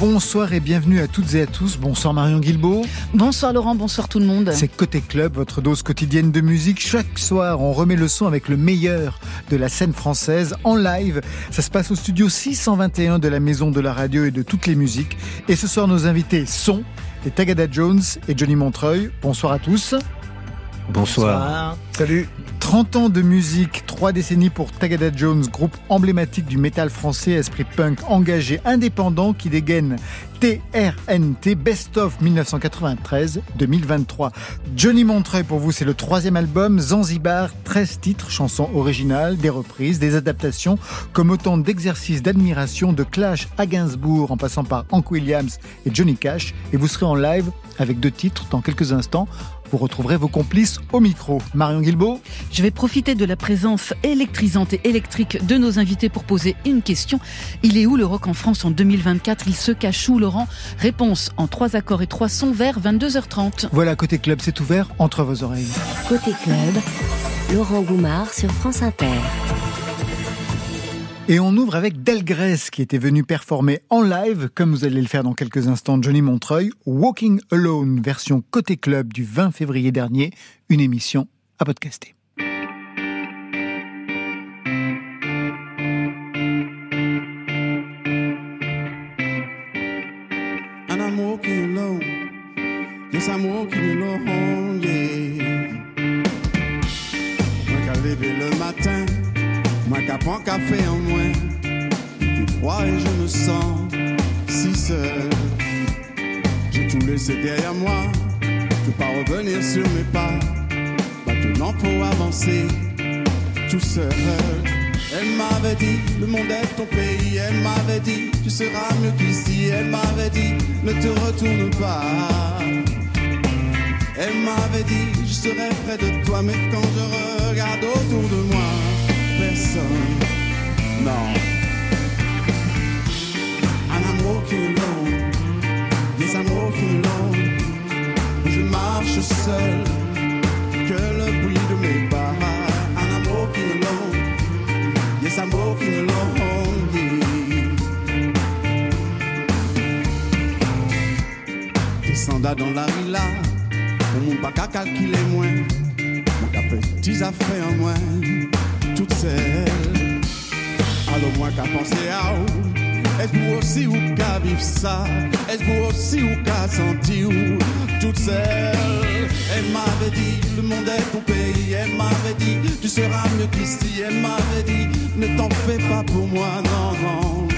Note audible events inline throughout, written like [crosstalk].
Bonsoir et bienvenue à toutes et à tous. Bonsoir Marion Guilbault. Bonsoir Laurent, bonsoir tout le monde. C'est Côté Club, votre dose quotidienne de musique. Chaque soir, on remet le son avec le meilleur de la scène française en live. Ça se passe au studio 621 de la Maison de la Radio et de toutes les musiques. Et ce soir, nos invités sont les Tagada Jones et Johnny Montreuil. Bonsoir à tous. Bonsoir. Salut. 30 ans de musique, 3 décennies pour Tagada Jones, groupe emblématique du métal français, esprit punk engagé, indépendant qui dégaine TRNT Best of 1993-2023. Johnny Montreuil pour vous, c'est le troisième album, Zanzibar, 13 titres, chansons originales, des reprises, des adaptations, comme autant d'exercices d'admiration de Clash à Gainsbourg en passant par Hank Williams et Johnny Cash. Et vous serez en live avec deux titres dans quelques instants. Vous retrouverez vos complices au micro. Marion Guilbault Je vais profiter de la présence électrisante et électrique de nos invités pour poser une question. Il est où le rock en France en 2024 Il se cache où, Laurent? Réponse en trois accords et trois sons vers 22h30. Voilà, Côté Club, c'est ouvert entre vos oreilles. Côté Club, Laurent Goumard sur France Inter. Et on ouvre avec Delgrès qui était venu performer en live, comme vous allez le faire dans quelques instants, Johnny Montreuil, Walking Alone, version Côté Club du 20 février dernier, une émission à podcaster. I'm walking alone. Le matin, qu'à prendre café en moins. Il fait froid et je me sens si seul. J'ai tout laissé derrière moi, je peux pas revenir sur mes pas. Maintenant faut avancer tout seul. Elle m'avait dit, le monde est ton pays. Elle m'avait dit, tu seras mieux qu'ici. Elle m'avait dit, ne te retourne pas. Elle m'avait dit, je serai près de toi. Mais quand je regarde autour de moi, personne. Non. And I'm walking alone. Yes, I'm walking alone. Je marche seul. Que le bruit de mes pas. And I'm walking alone. Yes, I'm walking alone. Yeah. Descenda dans la rue pour mon pas calculer moins. Mon affaires en moins, celles. Alors moi qu'à penser à où? Est-ce vous aussi ou qu'à vivre ça? Est-ce vous aussi ou qu'à sentir où? Toutes celles Elle m'avait dit, le monde est ton pays. Elle m'avait dit, tu seras mieux qu'ici. Elle m'avait dit, ne t'en fais pas pour moi, non, non.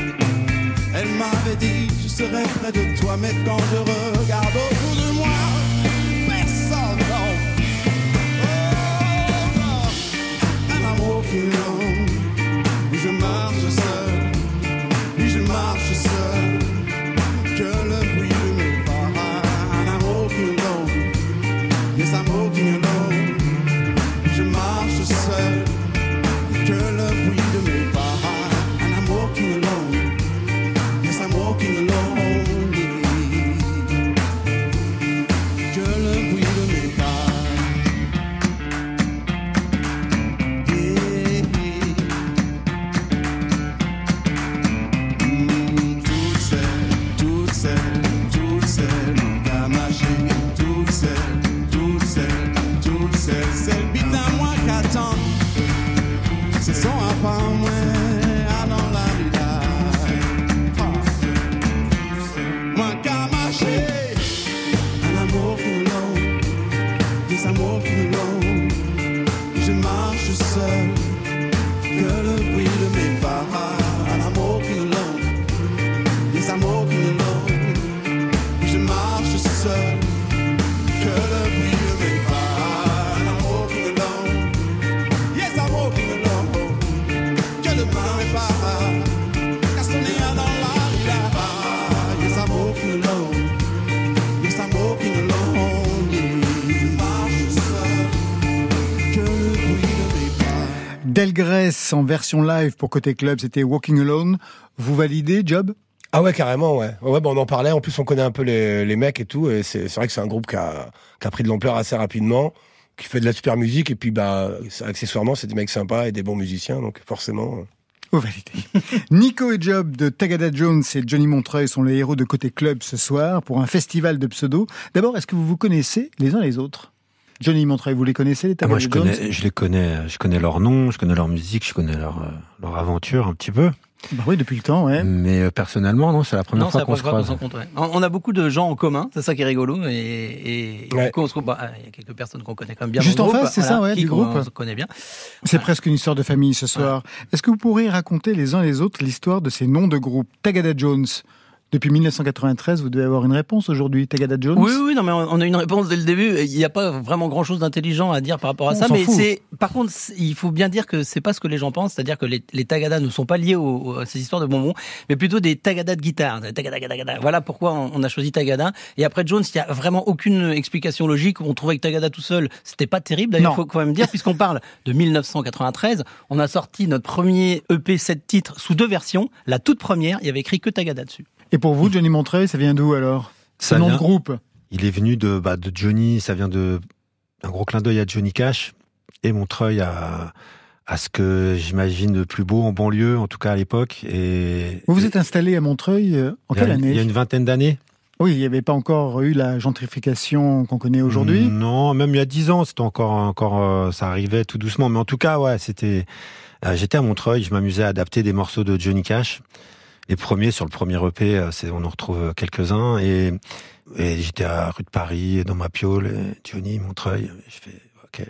Elle m'avait dit, je serai près de toi Mais quand je regarde autour And I'm walking alone Je marche seul. Oui, je marche seul, en version live pour Côté Club, c'était Walking Alone. Vous validez, Job? Ah ouais, carrément, ouais. Ouais, bah on en parlait. En plus, on connaît un peu les, les mecs et tout. Et c'est vrai que c'est un groupe qui a, qui a pris de l'ampleur assez rapidement, qui fait de la super musique. Et puis, bah, accessoirement, c'est des mecs sympas et des bons musiciens. Donc, forcément. euh. Vous validez. [laughs] Nico et Job de Tagada Jones et Johnny Montreuil sont les héros de Côté Club ce soir pour un festival de pseudo. D'abord, est-ce que vous vous connaissez les uns les autres? Johnny Montreuil, vous les connaissez les Ah, Tagada moi, je Jones connais, je les connais, je connais leur nom, je connais leur musique, je connais leur, euh, leur aventure un petit peu. Bah oui, depuis le temps, ouais. Mais euh, personnellement, non, c'est la première Non, fois qu'on se première fois croise. On on a beaucoup de gens en commun, c'est ça qui est rigolo. Et, et Ouais. du coup, on se trouve- bah, il y a quelques personnes qu'on connaît quand même bien. Juste en groupe, face, c'est ça, ouais, qui du groupe. On se connaît bien. C'est presque une histoire de famille ce soir. Est-ce que vous pourriez raconter les uns les autres l'histoire de ces noms de groupe? Tagada Jones Depuis 1993, vous devez avoir une réponse aujourd'hui, Tagada Jones Oui, oui, non, mais on a une réponse dès le début. Il n'y a pas vraiment grand chose d'intelligent à dire par rapport à On ça. Mais c'est, par contre, il faut bien dire que c'est pas ce que les gens pensent. C'est-à-dire que les, les tagadas ne sont pas liés à ces histoires de bonbons, mais plutôt des tagadas de guitare. Tagada, tagada, tagada. Voilà pourquoi on, on a choisi tagada. Et après Jones, il y a vraiment aucune explication logique. On trouvait que tagada tout seul, c'était pas terrible. D'ailleurs, Non. faut quand même dire, puisqu'on parle de 1993, on a sorti notre premier EP 7 titres sous deux versions. La toute première, il y avait écrit que tagada dessus. Et pour vous, Johnny Montreuil, ça vient d'où alors Ça nom de vient- groupe Il est venu de, bah, de Johnny, ça vient de un gros clin d'œil à Johnny Cash et Montreuil à, à ce que j'imagine de plus beau en banlieue, en tout cas à l'époque. Et Vous vous êtes installé à Montreuil euh, en quelle année Il y a une vingtaine d'années. Oui, il n'y avait pas encore eu la gentrification qu'on connaît aujourd'hui. Non, même il y a dix ans, c'était encore, encore, euh, ça arrivait tout doucement. Mais en tout cas, ouais, c'était. euh, J'étais à Montreuil, je m'amusais à adapter des morceaux de Johnny Cash. Les premiers sur le premier EP, euh, on en retrouve quelques-uns. Et, j'étais à rue de Paris, dans ma piole, Johnny, Montreuil. Je fais.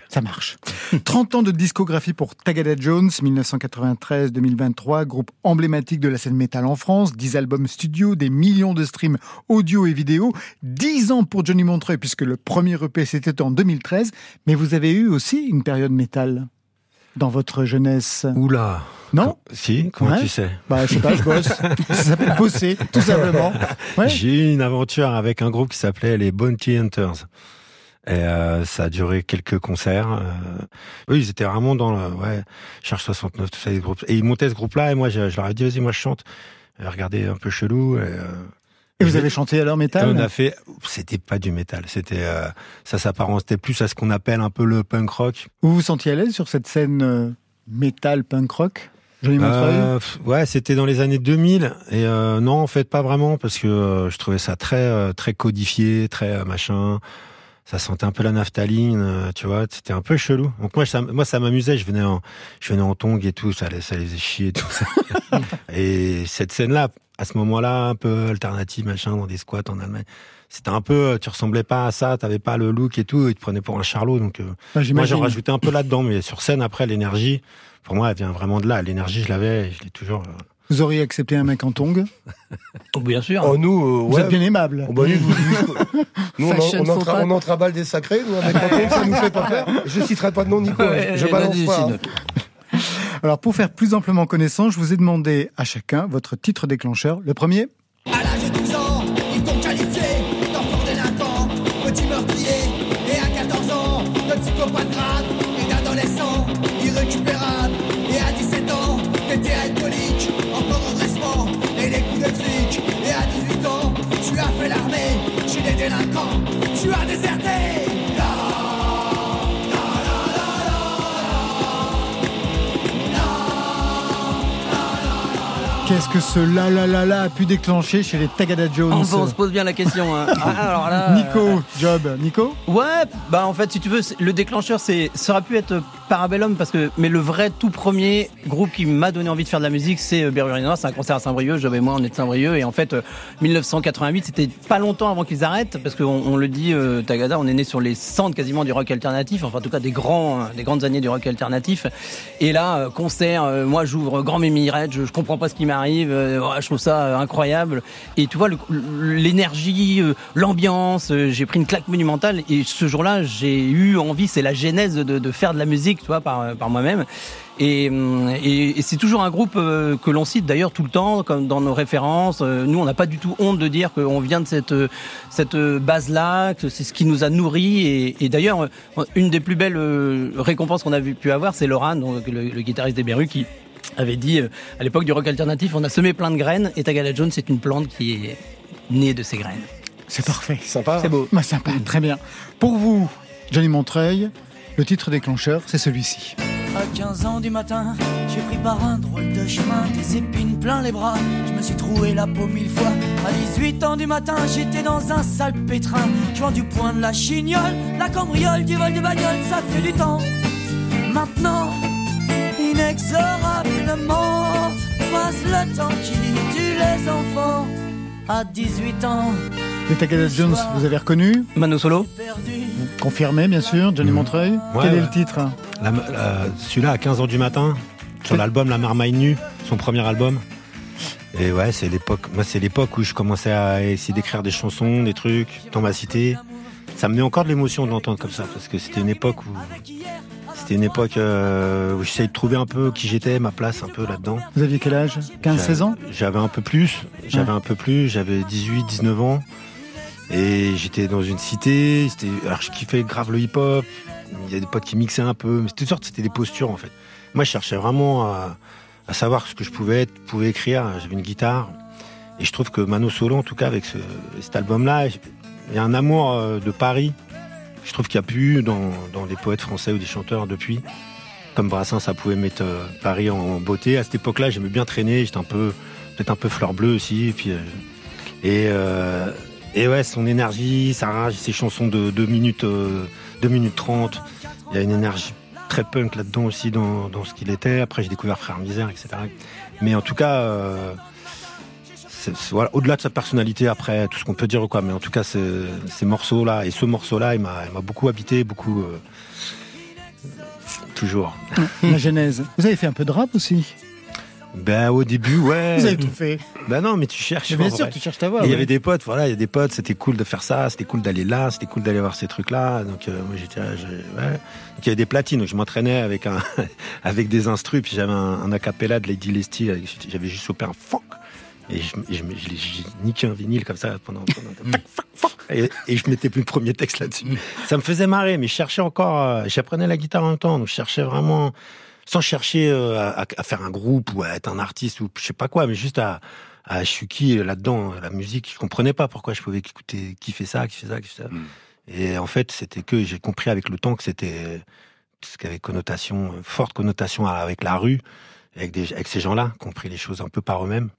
Ça marche. 30 ans de discographie pour Tagada Jones, 1993-2023, groupe emblématique de la scène métal en France, 10 albums studio, des millions de streams audio et vidéo, 10 ans pour Johnny Montreuil, puisque le premier EP c'était en 2013, mais vous avez eu aussi une période métal dans votre jeunesse. Oula. Non Si, comment Ouais. tu sais Bah, je sais pas, je bosse. [laughs] Ça s'appelle bosser, tout simplement. [laughs] Ouais. J'ai eu une aventure avec un groupe qui s'appelait les Bounty Hunters. Et euh, ça a duré quelques concerts. Euh, eux, ils étaient vraiment dans le ouais, Charge 69, tout ça, les groupes. Et ils montaient ce groupe-là, et moi, je, je leur ai dit, vas-y, moi, je chante. Et regardez, un peu chelou. Et, euh, Et vous avez chanté alors et métal on a fait, c'était pas du métal, c'était, euh, ça s'apparentait plus à ce qu'on appelle un peu le punk rock. Vous vous sentiez à l'aise sur cette scène euh, métal punk rock? Euh, ouais, c'était dans les années 2000 et euh, non, en fait pas vraiment parce que euh, je trouvais ça très euh, très codifié, très euh, machin. Ça sentait un peu la naphtaline, tu vois. C'était un peu chelou. Donc moi, ça, moi, ça m'amusait. Je venais en, je venais en tongs et tout. Ça, les- ça les faisait chier, tout ça. [laughs] et cette scène-là, à ce moment-là, un peu alternative, machin, dans des squats en Allemagne. C'était un peu, tu ressemblais pas à ça, t'avais pas le look et tout, ils te prenaient pour un charlot, donc euh, Bah, moi, j'en rajoutais un peu là-dedans, mais sur scène, après, l'énergie, pour moi, elle vient vraiment de là. L'énergie, je l'avais, je l'ai toujours. euh. Vous auriez accepté un mec en tongs? Bien sûr. Oh, nous, euh, Vous ouais. êtes bien aimable. Oh, bah, nous, nous, nous, [laughs] on, en- on, en en des sacrés, nous, avec la pompe, ça nous fait pas peur. Je citerai pas de nom, Nico. Ouais, je balance pas. Alors, pour faire plus amplement connaissance, je vous ai demandé à chacun votre titre déclencheur. Le premier que ce la la la la a pu déclencher chez les Tagada Jones Enfin, on se pose bien la question. hein. [laughs] Ah, alors là, euh, Nico, Job, Nico Ouais, bah en fait, si tu veux, le déclencheur, c'est, ça aurait pu être Parabellum, parce que, mais le vrai tout premier groupe qui m'a donné envie de faire de la musique, c'est euh, Berrurie Noir. C'est un concert à Saint-Brieuc. Job et moi, on est de Saint-Brieuc. Et en fait, euh, 1988, c'était pas longtemps avant qu'ils arrêtent, parce qu'on on le dit, euh, Tagada, on est né sur les centres quasiment du rock alternatif, enfin, en tout cas, des grands, euh, des grandes années du rock alternatif. Et là, euh, concert, euh, moi, j'ouvre grand Mimi Red, je, je comprends pas ce qui m'arrive, euh, ouais, je trouve ça euh, incroyable. Et tu vois, l'énergie, euh, l'ambiance, euh, j'ai pris une claque monumentale. Et ce jour-là, j'ai eu envie, c'est la genèse de, faire de la musique, tu vois, par, euh, moi-même. Et, c'est toujours un groupe euh, que l'on cite d'ailleurs tout le temps, comme dans nos références. Euh, Nous, on n'a pas du tout honte de dire qu'on vient de cette euh, cette base-là, que c'est ce qui nous a nourris. Et, d'ailleurs, euh, une des plus belles euh, récompenses qu'on a pu avoir, c'est Laurent, le guitariste des Berus, qui avait dit euh, à l'époque du rock alternatif, on a semé plein de graines et Tagala Jones c'est une plante qui est née de ces graines. C'est parfait. Sympa. C'est beau. Bah, sympa, très bien. Pour vous, Johnny Montreuil, le titre déclencheur, c'est celui-ci. À 15 ans du matin, j'ai pris par un drôle de chemin, des épines plein les bras. Je me suis troué la peau mille fois. À 18 ans du matin, j'étais dans un sale pétrin. Je vends du point de la chignole, la cambriole, du vol de bagnole, ça fait du temps. Maintenant, enfants. À 18 ans, Les Tagada Jones, vous avez reconnu Mano Solo. Confirmé, bien sûr, Johnny Montreuil. Ouais, Quel est le titre La- la- Celui-là à 15h du matin, sur l'album La Marmaille Nue, son premier album. Et ouais, c'est l'époque. Moi, c'est l'époque où je commençais à essayer d'écrire des chansons, des trucs dans ma cité. Ça me met encore de l'émotion de l'entendre comme ça, parce que c'était une époque où c'était une époque euh, où j'essayais de trouver un peu qui j'étais, ma place un peu là-dedans. Vous aviez quel âge? 15-16 ans? J'avais un peu plus, j'avais un peu plus, j'avais 18, 19 ans. Et j'étais dans une cité, alors je kiffais grave le hip-hop, il y a des potes qui mixaient un peu, mais c'était c'était des postures en fait. Moi je cherchais vraiment à, à savoir ce que je pouvais être, pouvais écrire, j'avais une guitare. Et je trouve que Mano Solo, en tout cas avec ce, cet album-là, il y a un amour euh, de Paris, je trouve qu'il n'y a plus dans, dans des poètes français ou des chanteurs depuis. Comme Brassens, ça pouvait mettre euh, Paris en beauté. À cette époque-là, j'aimais bien traîner, j'étais un peu, peut-être un peu fleur bleue aussi. Et, euh, euh, et ouais, son énergie, sa rage, ses chansons de 2 minutes, 2 minutes 30. Il y a une énergie très punk là-dedans aussi dans, dans ce qu'il était. Après, j'ai découvert Frère Misère, etc. Mais en tout cas, voilà, au-delà de sa personnalité, après, tout ce qu'on peut dire, quoi. Mais en tout cas, ce- ces morceaux-là et ce morceau-là, il m'a il m'a beaucoup habité, beaucoup. euh, toujours. La genèse. Vous avez fait un peu de rap aussi? Ben, au début, ouais. Vous avez tout fait. Ben non, mais tu cherches. Bien en sûr, vrai. tu cherches ta voix. Il y avait des potes, voilà, il y a des potes, c'était cool de faire ça, c'était cool d'aller là, c'était cool d'aller voir ces trucs-là. Donc euh, moi j'étais, là, ouais. Donc il y avait des platines, donc je m'entraînais avec un, [laughs] avec des instrus, puis j'avais un, un acapella de Lady Leslie, avec- j'avais juste chopé un fuck. Et je, je, j'ai niqué un vinyle comme ça pendant, pendant [laughs] et, et je mettais plus le premier texte là-dessus. Ça me faisait marrer, mais je cherchais encore, euh, j'apprenais la guitare en même temps, donc je cherchais vraiment, sans chercher euh, à, faire un groupe ou à être un artiste ou je sais pas quoi, mais juste à, à je suis qui là-dedans, la musique, je comprenais pas pourquoi je pouvais écouter qui fait ça, qui fait ça, qui fait ça. Et en fait, c'était que j'ai compris avec le temps que c'était ce qui avait connotation, forte connotation avec la rue, avec, des, avec ces gens-là, qui ont pris les choses un peu par eux-mêmes.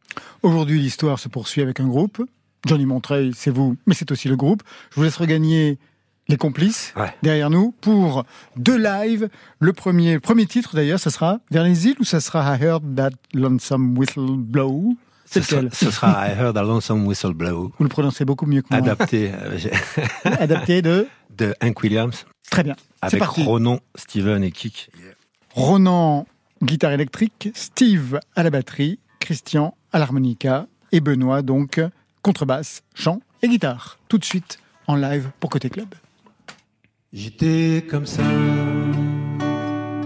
Aujourd'hui, l'histoire se poursuit avec un groupe. Johnny Montreuil, c'est vous, mais c'est aussi le groupe. Je vous laisse regagner les complices Ouais. derrière nous pour deux lives. Le premier, premier titre d'ailleurs, ça sera Vers les îles ou ça sera I Heard That Lonesome Whistle Blow? C'est Ce sera, ce sera I Heard a Lonesome Whistle Blow, Vous le prononcez beaucoup mieux que moi. adapté euh, [laughs] Adapté de? De Hank Williams, Très bien. Avec parti. Ronan, Steven et Kik. Ronan, guitare électrique, Steve à la batterie, Christian à l'harmonica et Benoît donc contrebasse, chant et guitare. Tout de suite en live pour Côté Club. J'étais comme ça,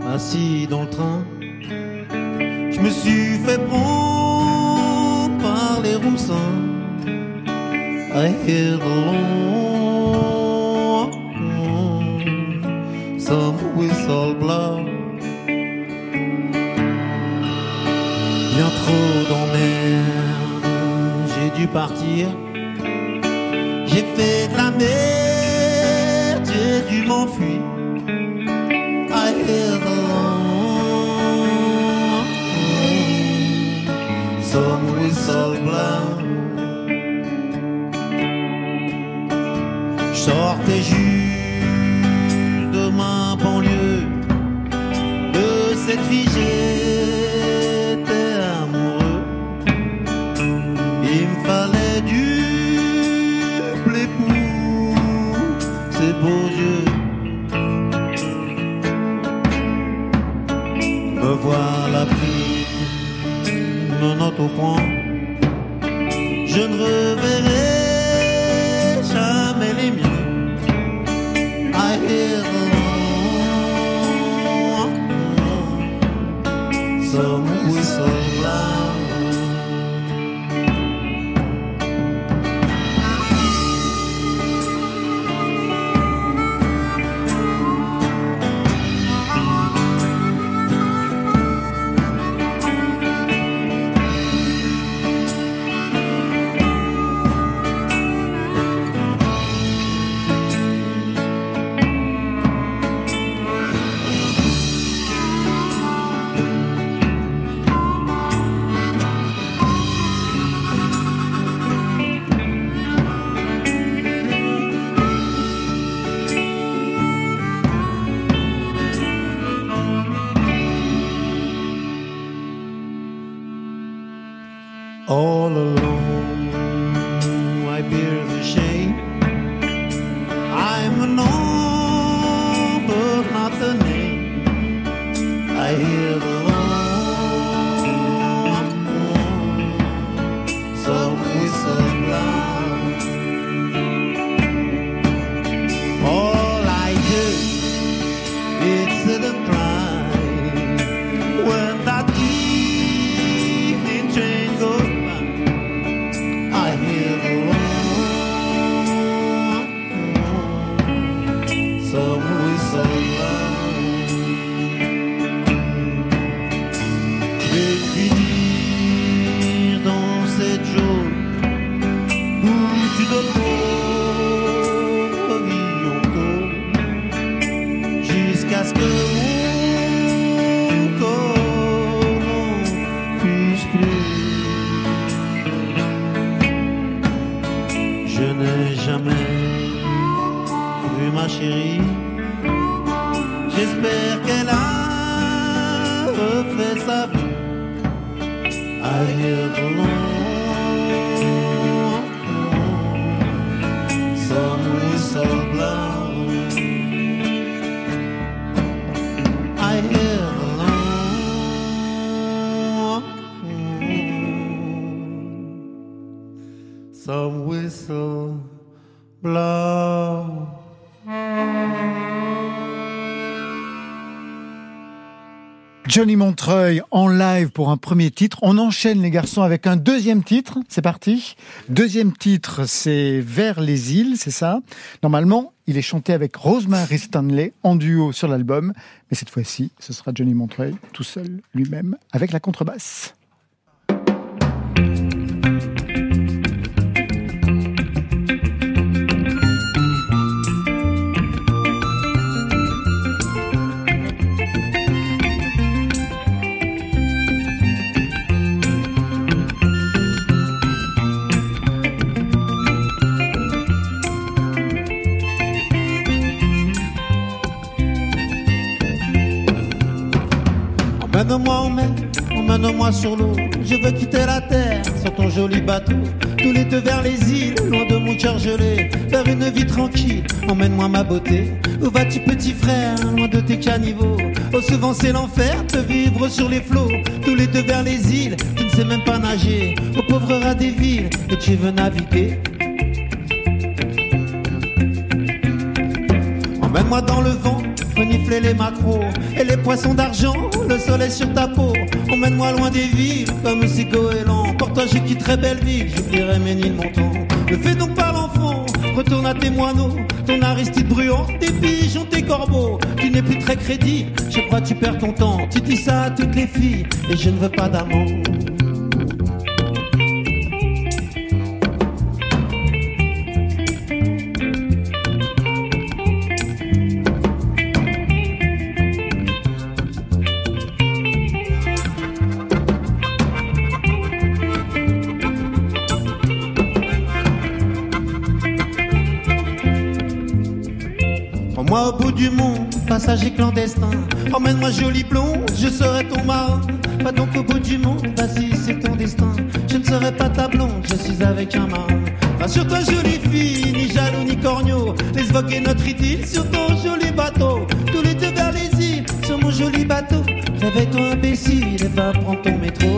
assis dans le train. Je me suis fait prendre par les roussins. I some whistle blow. Bien trop d'emmerdes, j'ai dû partir. J'ai fait de la merde, j'ai dû m'enfuir. I the long, some. Je sortais juste de ma banlieue, de cette fille Je ne reverrai I'm a Johnny Montreuil en live pour un premier titre. On enchaîne les garçons avec un deuxième titre. C'est parti. Deuxième titre, c'est Vers les îles, c'est ça. Normalement, il est chanté avec Rosemary Stanley en duo sur l'album. Mais cette fois-ci, ce sera Johnny Montreuil tout seul, lui-même, avec la contrebasse. Emmène-moi en mer, emmène-moi sur l'eau. Je veux quitter la terre sur ton joli bateau. Tous les deux vers les îles, loin de mon cœur gelé. Vers une vie tranquille, emmène-moi ma beauté. Où vas-tu, petit frère, loin de tes caniveaux? Oh, souvent c'est l'enfer de vivre sur les flots. Tous les deux vers les îles, tu ne sais même pas nager. Au pauvre rat des villes, et tu veux naviguer? Emmène-moi dans le vent, renifler les macros et les poissons d'argent, le soleil sur ta peau. Emmène-moi loin des villes, comme c'est goéland. Pour toi, je quitterai Belleville, j'oublierai Ménilmontant. Ne fais donc pas l'enfant, retourne à tes moineaux. Ton Aristide brûlant, tes pigeons, tes corbeaux. Tu n'es plus très crédible, je crois que tu perds ton temps. Tu dis ça à toutes les filles, et je ne veux pas d'amant. Prends-moi au bout du monde, passager clandestin. Emmène-moi joli blond, je serai ton marin. Pas donc au bout du monde, vas-y, c'est ton destin. Je ne serai pas ta blonde, je suis avec un marin. Rassure-toi, jolie fille, ni jaloux ni corneau. Laisse voguer notre idylle sur ton joli bateau. Tous les deux vers les îles, sur mon joli bateau. Réveille-toi, imbécile, et va prendre ton métro.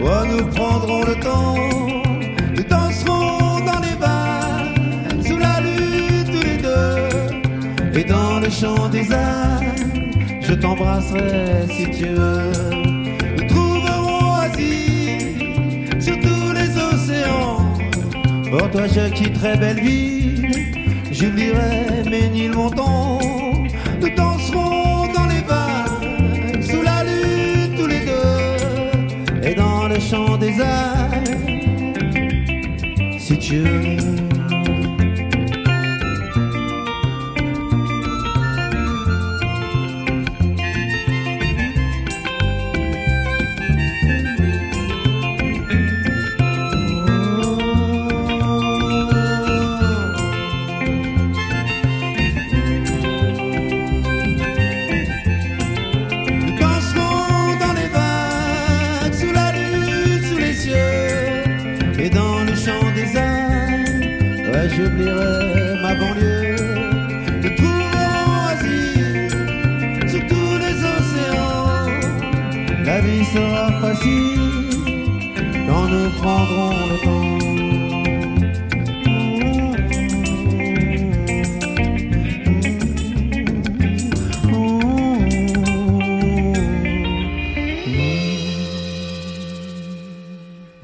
Oh, nous prendrons le temps. Nous danserons dans les vagues, sous la lune tous les deux. Et dans le chant des âmes, je t'embrasserai si tu veux. Nous trouverons asile sur tous les océans. Pour toi, je quitterai Belleville. J'oublierai Ménilmontant. desire. Si tu et dans le champ des ailes, ouais, j'oublierai ma banlieue? Nous trouverons asile sur tous les océans. La vie sera facile quand nous prendrons le temps.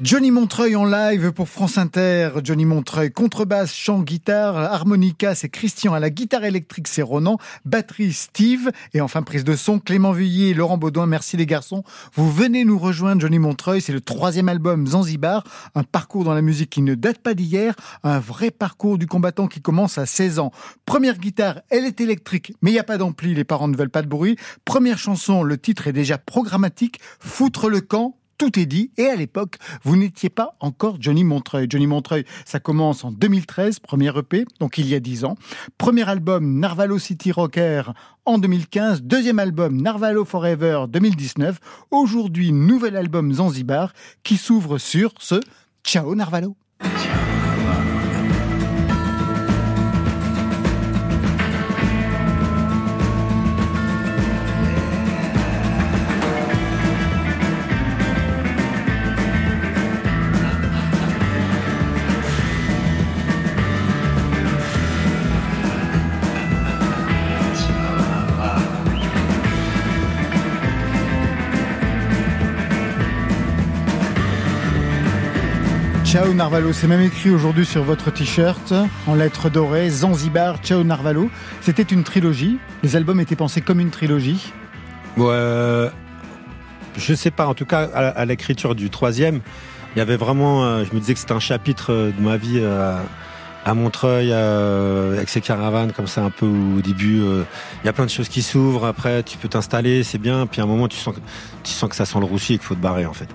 Johnny Montreuil en live pour France Inter. Johnny Montreuil, contrebasse, chant, guitare, harmonica, c'est Christian. À la guitare électrique, c'est Ronan. Batterie, Steve. Et enfin, prise de son, Clément Vuillet et Laurent Baudouin. Merci les garçons. Vous venez nous rejoindre, Johnny Montreuil. C'est le troisième album Zanzibar. Un parcours dans la musique qui ne date pas d'hier. Un vrai parcours du combattant qui commence à 16 ans. Première guitare, elle est électrique, mais il n'y a pas d'ampli. Les parents ne veulent pas de bruit. Première chanson, le titre est déjà programmatique. Foutre le camp tout est dit. Et à l'époque, vous n'étiez pas encore Johnny Montreuil. Johnny Montreuil, ça commence en 2013, premier EP, donc il y a 10 ans. Premier album, Narvalo City Rocker en 2015. Deuxième album, Narvalo Forever 2019. Aujourd'hui, nouvel album Zanzibar qui s'ouvre sur ce Ciao Narvalo. Narvalo, c'est même écrit aujourd'hui sur votre t-shirt en lettres dorées, Zanzibar, Ciao Narvalo. C'était une trilogie. Les albums étaient pensés comme une trilogie. Ouais, je sais pas. En tout cas, à, l'écriture du troisième, il y avait vraiment. euh, je me disais que c'était un chapitre de ma vie euh, à Montreuil, euh, avec ces caravanes comme ça, un peu au début. Il y a plein de choses qui s'ouvrent. Après, tu peux t'installer, c'est bien. Puis à un moment, tu sens que tu sens que ça sent le roussi et qu'il faut te barrer en fait.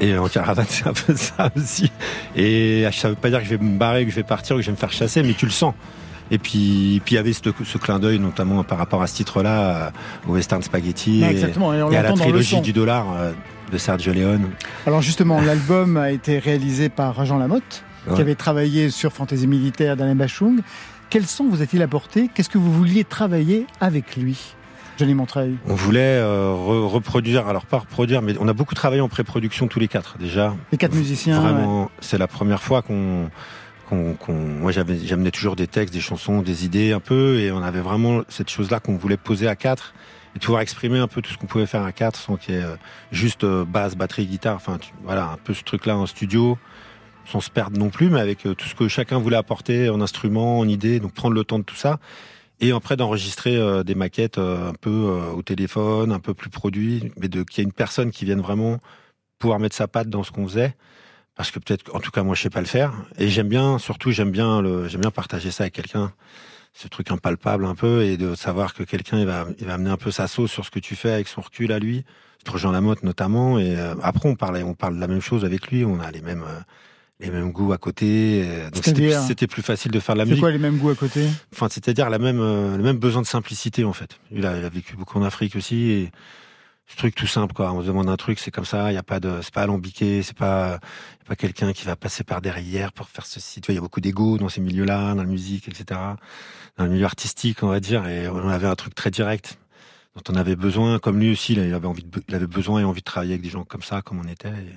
Et en caravane, [laughs] c'est un peu ça aussi. Et ça veut pas dire que je vais me barrer, que je vais partir, que je vais me faire chasser, mais tu le sens. Et puis, puis il y avait ce, ce clin d'œil, notamment par rapport à ce titre-là, euh, au Western Spaghetti. Ouais, et- exactement, et on et à la trilogie du dollar euh, de Sergio Leone. Alors justement, [laughs] l'album a été réalisé par Jean Lamotte, qui avait travaillé sur Fantaisie militaire d'Alain Bachung. Quel son vous a-t-il apporté? Qu'est-ce que vous vouliez travailler avec lui? Johnny Montreuil. On voulait euh, re- reproduire, alors pas reproduire, mais on a beaucoup travaillé en pré-production tous les quatre déjà. Les quatre musiciens. Vraiment, c'est la première fois qu'on, moi j'amenais toujours des textes, des chansons, des idées un peu, et on avait vraiment cette chose-là qu'on voulait poser à quatre et pouvoir exprimer un peu tout ce qu'on pouvait faire à quatre sans qu'il y ait euh, juste euh, basse, batterie, guitare, enfin voilà un peu ce truc-là en studio, sans se perdre non plus, mais avec tout ce que chacun voulait apporter en instrument, en idée, donc prendre le temps de tout ça. Et après d'enregistrer euh, des maquettes euh, un peu euh, au téléphone, un peu plus produit, mais de qu'il y ait une personne qui vienne vraiment pouvoir mettre sa patte dans ce qu'on faisait. Parce que peut-être, en tout cas, moi, je sais pas le faire. Et j'aime bien, surtout, j'aime bien le, j'aime bien partager ça avec quelqu'un. Ce truc impalpable un peu et de savoir que quelqu'un, il va, il va amener un peu sa sauce sur ce que tu fais avec son recul à lui. Jean Lamotte notamment. Et après, on on parle de la même chose avec lui. On a les mêmes, les mêmes goûts à côté. euh, Donc c'était, plus facile de faire de la C'est musique. quoi les mêmes goûts à côté? Enfin, c'est-à-dire la même, euh, le même besoin de simplicité en fait. Il a, il a vécu beaucoup en Afrique aussi et ce truc tout simple quoi. On se demande un truc, c'est comme ça. Il y a pas de, c'est pas alambiqué, c'est pas, y a pas quelqu'un qui va passer par derrière pour faire ceci. Tu vois, il y a beaucoup d'ego dans ces milieux-là, dans la musique, etc. Dans le milieu artistique, on va dire. Et on avait un truc très direct dont on avait besoin. Comme lui aussi, il avait envie de, il avait besoin et envie de travailler avec des gens comme ça, comme on était. Et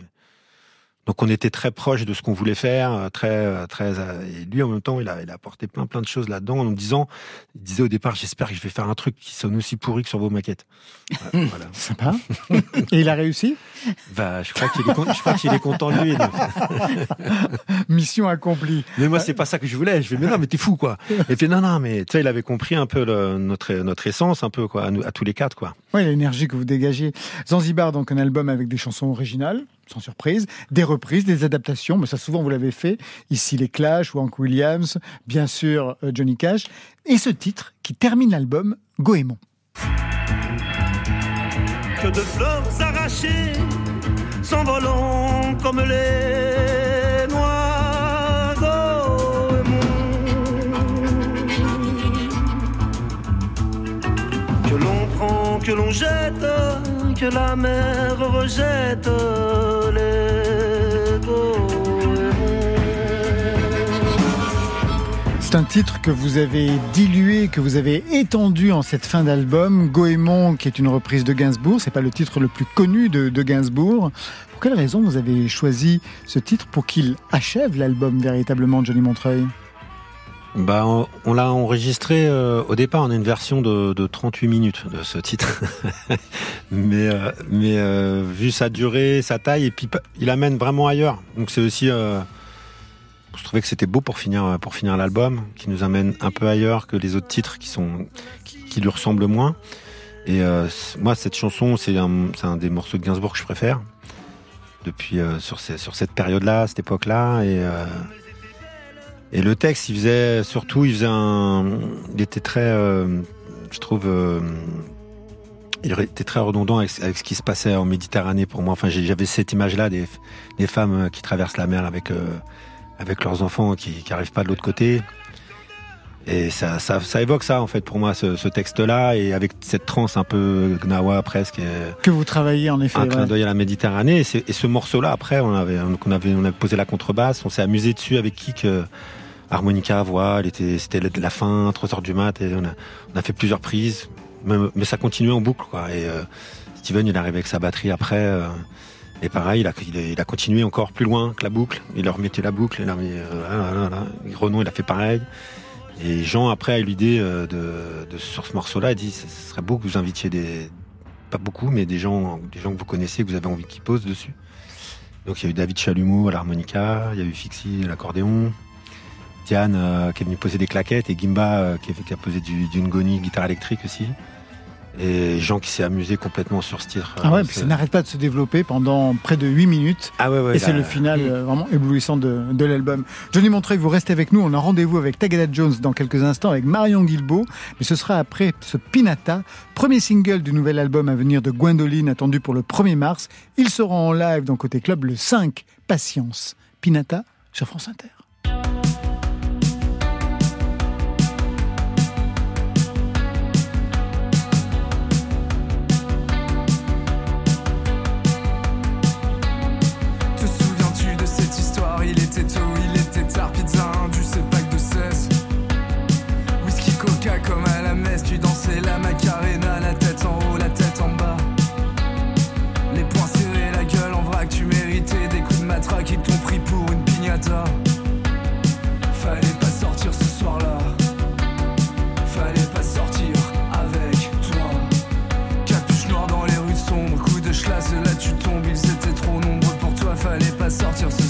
donc on était très proche de ce qu'on voulait faire, euh, très euh, très. euh, Et lui en même temps, il a, il a apporté plein plein de choses là-dedans en nous disant, il disait au départ, j'espère que je vais faire un truc qui sonne aussi pourri que sur vos maquettes. Voilà. Sympa. [laughs] Et il a réussi? Bah, je crois qu'il est, con- je crois qu'il est content lui. [laughs] Mission accomplie. Mais moi, c'est pas ça que je voulais. Je fais, mais non, mais t'es fou, quoi. Et puis, non, non, mais tu sais, il avait compris un peu le- notre, notre essence, un peu, quoi, à, nous- à tous les quatre, quoi. Oui, l'énergie que vous dégagez. Zanzibar, donc un album avec des chansons originales, sans surprise, des reprises, des adaptations, mais ça souvent vous l'avez fait. Ici les Clash Hank Williams, bien sûr euh, Johnny Cash. Et ce titre qui termine l'album, Goémon. que de fleurs arrachées s'envolant comme les noix Que l'on prend, que l'on jette, C'est un titre que vous avez dilué, que vous avez étendu en cette fin d'album. Goémon, qui est une reprise de Gainsbourg, c'est pas le titre le plus connu de, de Gainsbourg. Pour quelle raison vous avez choisi ce titre pour qu'il achève l'album véritablement, Johnny Montreuil? Bah, on, on l'a enregistré euh, au départ. On a une version de, de 38 minutes de ce titre, [laughs] mais euh, mais euh, vu sa durée, sa taille, et puis il amène vraiment ailleurs. Donc c'est aussi, euh, je trouvais que c'était beau pour finir pour finir l'album, qui nous amène un peu ailleurs que les autres titres qui sont qui, qui lui ressemblent moins. Et euh, moi, cette chanson, c'est un, un des morceaux de Gainsbourg que je préfère depuis euh, sur ces- sur cette période-là, cette époque-là, et euh, et le texte, il faisait surtout, il faisait un, il était très, euh, je trouve, euh, il était très redondant avec, avec ce qui se passait en Méditerranée pour moi. Enfin, j'avais cette image-là des, des femmes qui traversent la mer avec euh, avec leurs enfants qui qui arrivent pas de l'autre côté. Et ça, ça, ça évoque ça en fait pour moi ce, ce texte-là et avec cette transe un peu gnawa presque. Que vous travaillez en effet. un clin ouais. d'œil à la Méditerranée. Et, ce morceau-là, après, on avait, on avait, on posé la contrebasse, on s'est amusé dessus avec Kik, euh, harmonica, voix, c'était la- fin, 3 heures du mat, on a, fait plusieurs prises, mais, ça continuait en boucle. Et euh, Steven, il est arrivé avec sa batterie après, euh, et pareil, il a, il, il continué encore plus loin que la boucle, il leur mettait la boucle, là, mais, euh, là, là. Et Renaud, il a fait pareil. Et Jean, après, a eu l'idée de, de, sur ce morceau-là, il dit, ce serait beau que vous invitiez des, pas beaucoup, mais des gens, des gens que vous connaissez, que vous avez envie qu'ils posent dessus. Donc il y a eu David Chalumeau à l'harmonica, il y a eu Fixie à l'accordéon, Diane euh, qui est venue poser des claquettes et Gimba euh, qui, a, qui a posé du, du ngoni guitare électrique aussi. Et Jean qui s'est amusé complètement sur ce titre. Ah ouais, Euh, puis ça n'arrête pas de se développer pendant près de 8 minutes. ah ouais, ouais, et c'est le final euh, vraiment éblouissant de, de l'album. Johnny Montreuil, vous restez avec nous. On a rendez-vous avec Tagada Jones dans quelques instants, avec Marion Guilbeault. Mais ce sera après ce Pinata, premier single du nouvel album à venir de Gwendoline, attendu pour le 1er mars. Ils seront en live dans Côté Club le 5. Patience. Pinata sur France Inter. Pas sortir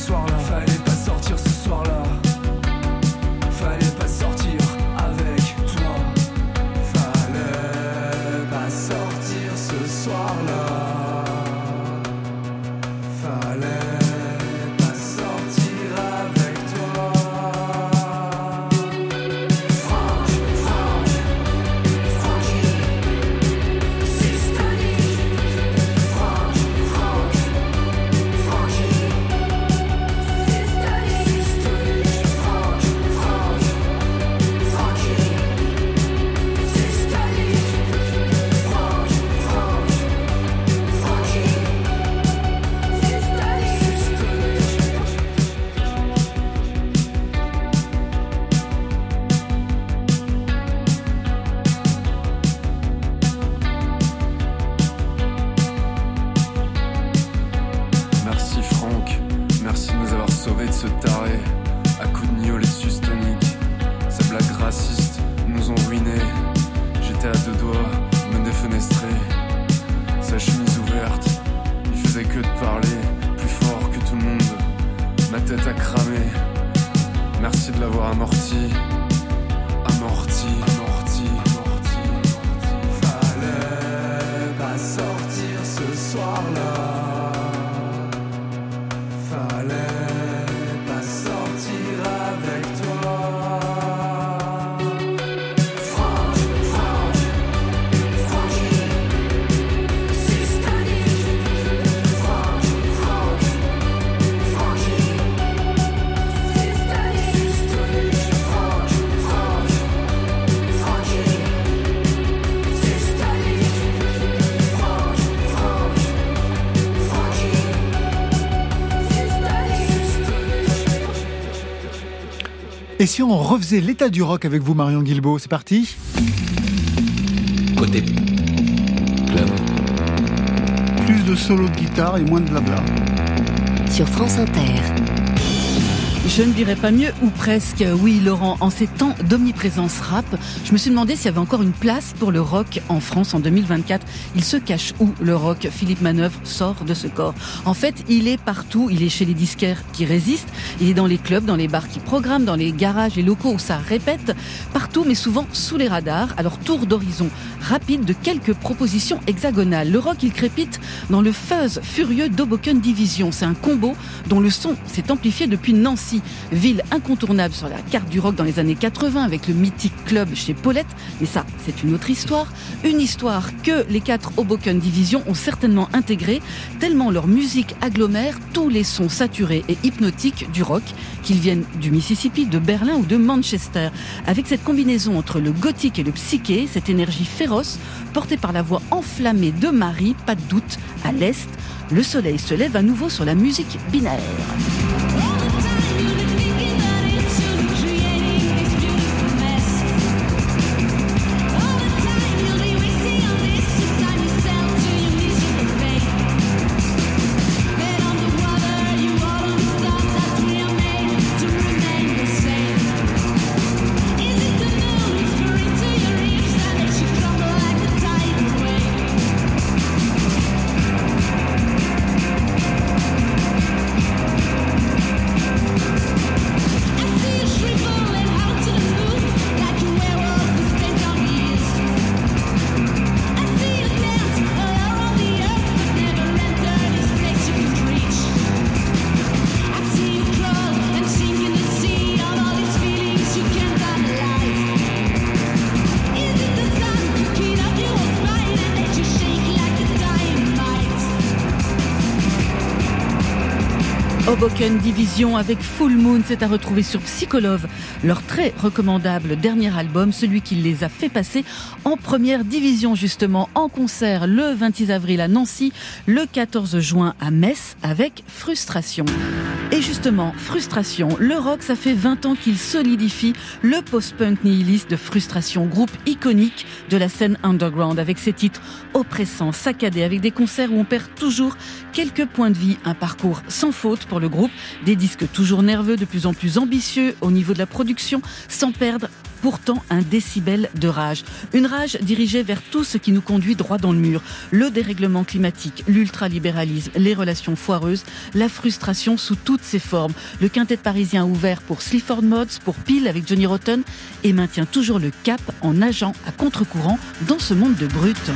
Et si on refaisait l'état du rock avec vous, Marion Guilbault C'est parti Côté club. Plus de solo de guitare et moins de blabla. Sur France Inter. Je ne dirais pas mieux, ou presque. Oui, Laurent, en ces temps d'omniprésence rap, je me suis demandé s'il y avait encore une place pour le rock en France en 2024. Il se cache où, le rock? Philippe Manœuvre sort de ce corps. En fait, il est partout. Il est chez les disquaires qui résistent. Il est dans les clubs, dans les bars qui programment, dans les garages et locaux où ça répète. Partout, mais souvent sous les radars. Alors, tour d'horizon rapide de quelques propositions hexagonales. Le rock, il crépite dans le fuzz furieux d'Hoboken Division. C'est un combo dont le son s'est amplifié depuis Nancy ville incontournable sur la carte du rock dans les années 80 avec le mythique club chez Paulette. Mais ça, c'est une autre histoire. Une histoire que les quatre Hoboken Division ont certainement intégrée, tellement leur musique agglomère tous les sons saturés et hypnotiques du rock, qu'ils viennent du Mississippi, de Berlin ou de Manchester. Avec cette combinaison entre le gothique et le psyché, cette énergie féroce portée par la voix enflammée de Marie, pas de doute, à l'Est, le soleil se lève à nouveau sur la musique binaire. Hoboken Division avec Full Moon, c'est à retrouver sur Psycholove, leur très recommandable dernier album, celui qui les a fait passer en première division justement en concert le 26 avril à Nancy, le 14 juin à Metz avec Frustration. Et justement, Frustration, le rock, ça fait 20 ans qu'il solidifie le post-punk nihiliste de Frustration, groupe iconique de la scène underground avec ses titres oppressants, saccadés, avec des concerts où on perd toujours quelques points de vie, un parcours sans faute pour le des disques toujours nerveux, de plus en plus ambitieux au niveau de la production, sans perdre pourtant un décibel de rage. Une rage dirigée vers tout ce qui nous conduit droit dans le mur. Le dérèglement climatique, l'ultralibéralisme, les relations foireuses, la frustration sous toutes ses formes. Le quintet parisien ouvert pour Sleaford Mods, pour Peel avec Johnny Rotten et maintient toujours le cap en nageant à contre-courant dans ce monde de brut.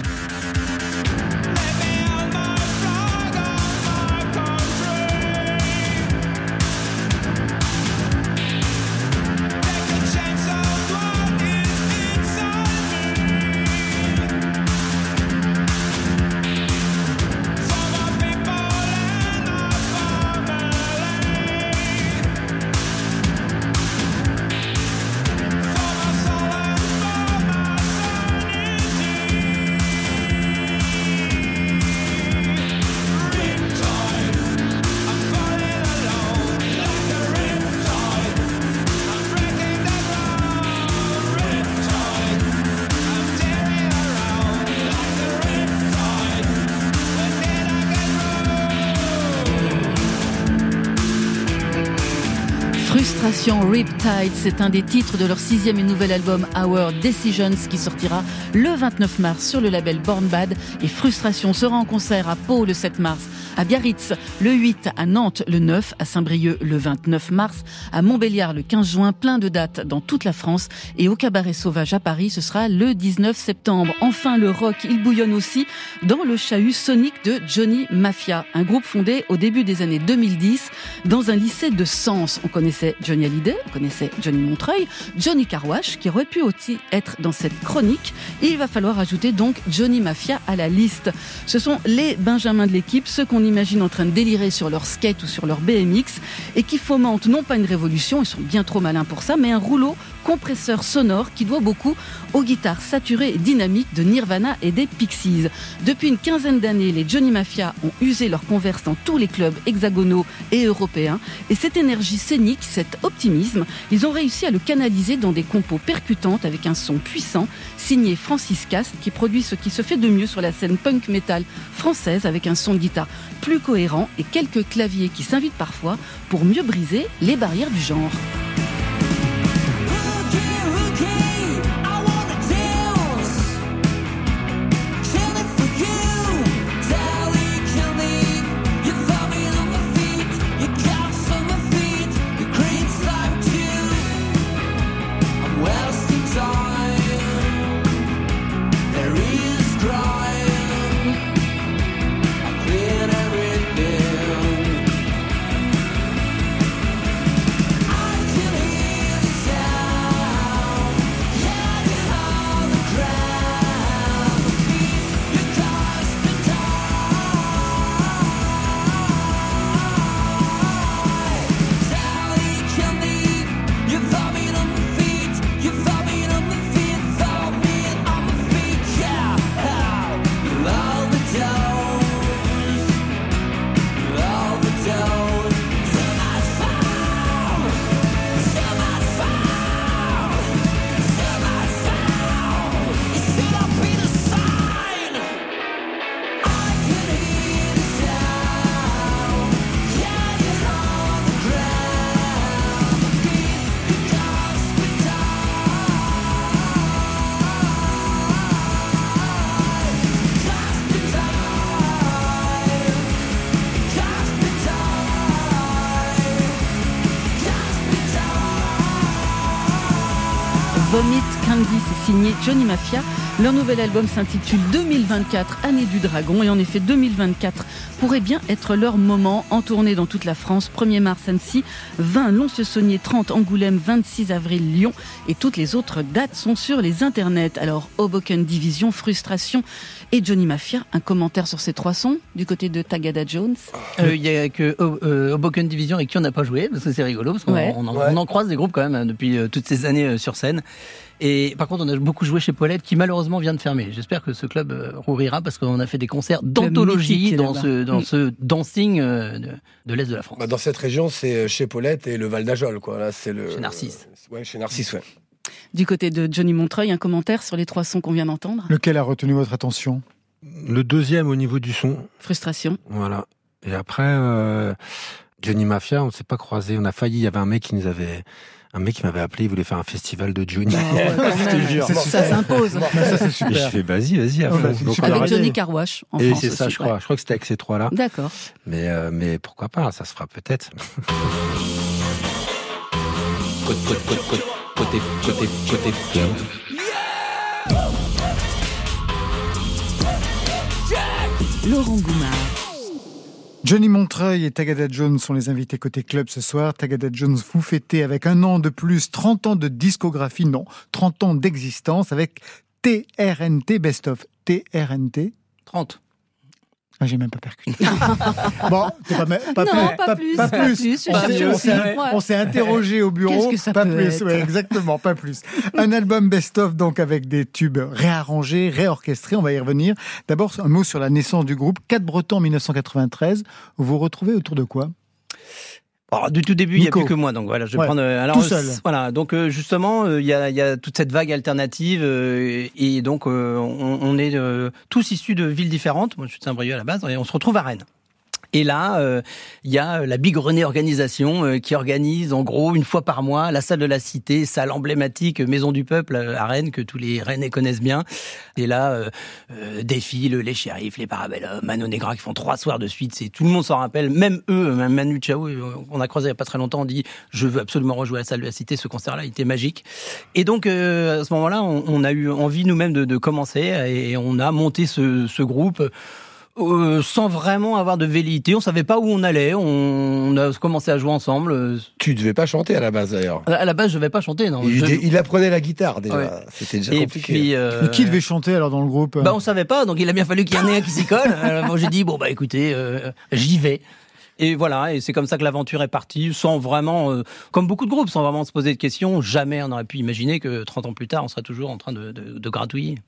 Frustration Riptide, c'est un des titres de leur sixième et nouvel album Our Decisions qui sortira le 29 mars sur le label Born Bad et Frustration sera en concert à Pau le 7 mars, à Biarritz le 8, à Nantes le 9, à Saint-Brieuc le 29 mars, à Montbéliard le 15 juin, plein de dates dans toute la France et au Cabaret Sauvage à Paris, ce sera le 19 septembre. Enfin, le rock, il bouillonne aussi dans le chahut sonique de Johnny Mafia, un groupe fondé au début des années 2010 dans un lycée de Sens. On connaissait Johnny Hallyday, on connaissait Johnny Montreuil, Johnny Carwash, qui aurait pu aussi être dans cette chronique. Il va falloir ajouter donc Johnny Mafia à la liste. Ce sont les Benjamins de l'équipe, ceux qu'on imagine en train de délirer sur leur skate ou sur leur BMX et qui fomentent non pas une révolution, ils sont bien trop malins pour ça, mais un rouleau compresseur sonore qui doit beaucoup aux guitares saturées et dynamiques de Nirvana et des Pixies. Depuis une quinzaine d'années, les Johnny Mafia ont usé leur converse dans tous les clubs hexagonaux et européens et cette énergie scénique, cet optimisme, ils ont réussi à le canaliser dans des compos percutantes avec un son puissant, signé Francis Cast, qui produit ce qui se fait de mieux sur la scène punk metal française avec un son de guitare plus cohérent et quelques claviers qui s'invitent parfois pour mieux briser les barrières du genre. care who signé Johnny Mafia. Leur nouvel album s'intitule 2024, année du dragon. Et en effet, 2024 pourrait bien être leur moment en tournée dans toute la France. 1er mars Annecy, 20 Lons-le-Saunier, 30 Angoulême, 26 avril Lyon. Et toutes les autres dates sont sur les internets. Alors, Hoboken Division, Frustration et Johnny Mafia. Un commentaire sur ces trois sons du côté de Tagada Jones Euh, Il y a que euh, Hoboken Division avec qui on n'a pas joué, parce que c'est rigolo, parce qu'on Ouais. on en, Ouais. on en croise des groupes quand même hein, depuis euh, toutes ces années euh, sur scène. Et par contre, on a beaucoup joué chez Paulette, qui malheureusement vient de fermer. J'espère que ce club euh, rourira, parce qu'on a fait des concerts d'anthologie dans ce, dans ce dancing euh, de, de l'Est de la France. Bah, dans cette région, c'est euh, chez Paulette et le Val d'Ajol, quoi. Là, c'est le. Chez Narcisse. Ouais, chez Narcisse, ouais. Du côté de Johnny Montreuil, un commentaire sur les trois sons qu'on vient d'entendre Lequel a retenu votre attention? Le deuxième au niveau du son, Frustration. voilà. Et après, euh, Johnny Mafia, on s'est pas croisé. On a failli. Il y avait un mec qui nous avait, un mec qui m'avait appelé. Il voulait faire un festival de Johnny. [laughs] Je te jure. Ça s'impose. Et je fais vas-y, vas-y. Ouais, bah, Donc, Avec. Johnny Carwash en Et c'est ça, je crois. ouais. Je crois que c'était avec ces trois-là. D'accord. Mais, euh, mais pourquoi pas Ça se fera peut-être. Côté, côté, côté, côté, côté, côté club. Laurent Goumard. Johnny Montreuil et Tagada Jones sont les invités côté club ce soir. Tagada Jones vous fêtez avec un an de plus, 30 ans de discographie, non, 30 ans d'existence avec TRNT Best of. TRNT 30. Ah, j'ai même pas percuté. [laughs] bon, pas, pas, Non, plus, pas plus, pas plus, On s'est- ouais. Interrogé au bureau. Qu'est-ce que ça pas peut plus, être ouais, exactement, pas plus. Un album best-of donc avec des tubes réarrangés, réorchestrés. On va y revenir. D'abord, un mot sur la naissance du groupe. 4 Bretons en 1993. Vous vous retrouvez autour de quoi? Alors, du tout début, il n'y a plus que moi, donc voilà, je vais Ouais, prendre. euh, Alors, tout seul. euh, Voilà, donc euh, justement, il y, a, il y a toute cette vague alternative, euh, et donc euh, on, on est euh, tous issus de villes différentes. Moi, je suis de Saint-Brieuc à la base, et on se retrouve à Rennes. Et là, euh, il y a la Big René Organisation euh, qui organise en gros une fois par mois la salle de la Cité, salle emblématique euh, Maison du Peuple euh, à Rennes que tous les Rennais connaissent bien. Et là, euh, euh, défilent les shérifs, les parabellums, Mano Negra qui font trois soirs de suite. C'est tout le monde s'en rappelle, même eux, même Manu Chao, euh, on a croisé il y a pas très longtemps, on dit je veux absolument rejouer la salle de la Cité. Ce concert-là, il était magique. Et donc euh, à ce moment-là, on, on a eu envie nous-mêmes de, de commencer et on a monté ce, ce groupe. Euh, sans vraiment avoir de velléité, on savait pas où on allait, on, on a commencé à jouer ensemble. Euh, Tu devais pas chanter à la base d'ailleurs. À la base, je vais pas chanter, non. Il, Je- il apprenait la guitare déjà. Ouais. C'était déjà Et compliqué. puis, euh, Et qui devait chanter alors dans le groupe? Bah on savait pas, donc il a bien fallu qu'il y en ait un qui s'y colle. [laughs] Alors, moi j'ai dit bon bah écoutez, euh, j'y vais. Et voilà, et c'est comme ça que l'aventure est partie, sans vraiment, euh, comme beaucoup de groupes, sans vraiment se poser de questions. Jamais on aurait pu imaginer que 30 ans plus tard, on serait toujours en train de, gratouiller.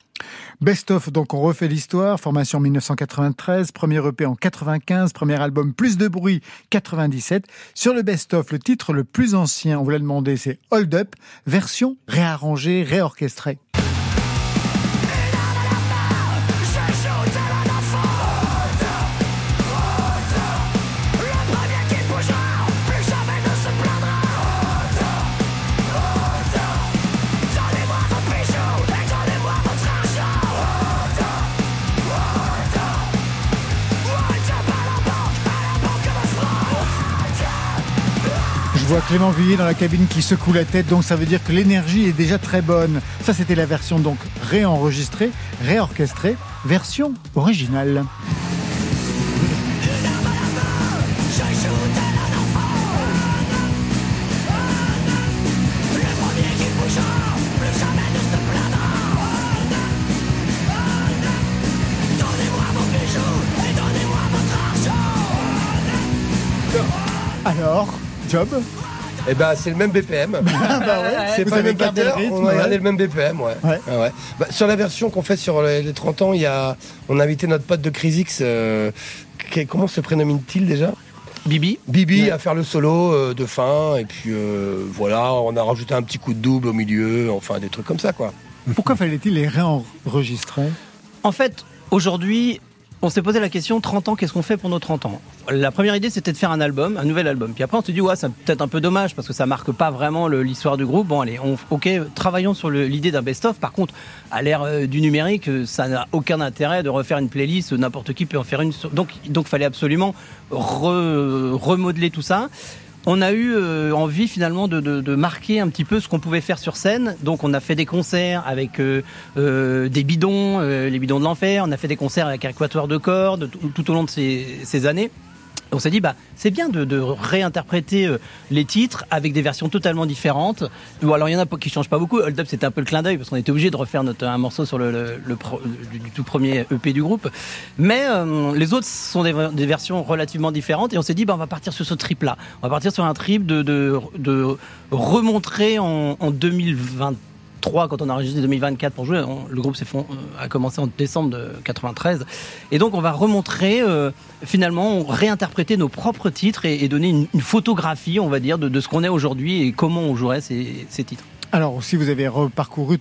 Best of, donc on refait l'histoire. Formation 1993, premier EP en 95, premier album Plus de bruit 97. Sur le Best of, le titre le plus ancien, on vous l'a demandé, c'est Hold Up, version réarrangée, réorchestrée. Clément Vuillet dans la cabine qui secoue la tête, donc ça veut dire que l'énergie est déjà très bonne. Ça, c'était la version donc réenregistrée, réorchestrée, version originale. Alors, job Eh ben, c'est le même BPM. [laughs] bah ouais, c'est vous pas le avez même gardé le batteur, rythme, on a le même BPM, ouais. Ouais. Ah ouais. Bah, sur la version qu'on fait sur les, les 30 ans, il y a, on a invité notre pote de Crisix, euh, qui- comment se prénomine-t-il déjà? Bibi Bibi Ouais. à faire le solo euh, de fin, et puis euh, voilà, on a rajouté un petit coup de double au milieu, enfin des trucs comme ça, quoi. Pourquoi fallait-il les réenregistrer? En fait, aujourd'hui, on s'est posé la question 30 ans, qu'est-ce qu'on fait pour nos 30 ans? La première idée, c'était de faire un album, un nouvel album. Puis après, on s'est dit, ouais, c'est peut-être un peu dommage parce que ça marque pas vraiment l'histoire du groupe. Bon, allez, on, ok, travaillons sur l'idée d'un best-of. Par contre, à l'ère euh, du numérique, euh, ça n'a aucun intérêt de refaire une playlist. N'importe qui peut en faire une. Donc, donc, fallait absolument re- remodeler tout ça. On a eu euh, envie finalement de, de- marquer un petit peu ce qu'on pouvait faire sur scène. Donc on a fait des concerts avec euh, euh, des bidons, les bidons de l'enfer. On a fait des concerts avec un quatuor de cordes tout, au long de ces années. On s'est dit, bah, c'est bien de, réinterpréter euh, les titres avec des versions totalement différentes. Ou alors, il y en a qui changent pas beaucoup. Hold Up, c'était un peu le clin d'œil parce qu'on était obligé de refaire un morceau sur le, du, tout premier EP du groupe. Mais euh, les autres sont des, versions relativement différentes. Et on s'est dit, bah, on va partir sur ce trip-là. On va partir sur un trip de, remontrer en, en 2023 quand on a enregistré 2024 pour jouer. Le groupe euh, a commencé en décembre de 93. Et donc on va remontrer, euh, finalement, réinterpréter nos propres titres et, donner une, photographie, on va dire, de, ce qu'on est aujourd'hui et comment on jouerait ces, titres. Alors aussi, vous avez reparcouru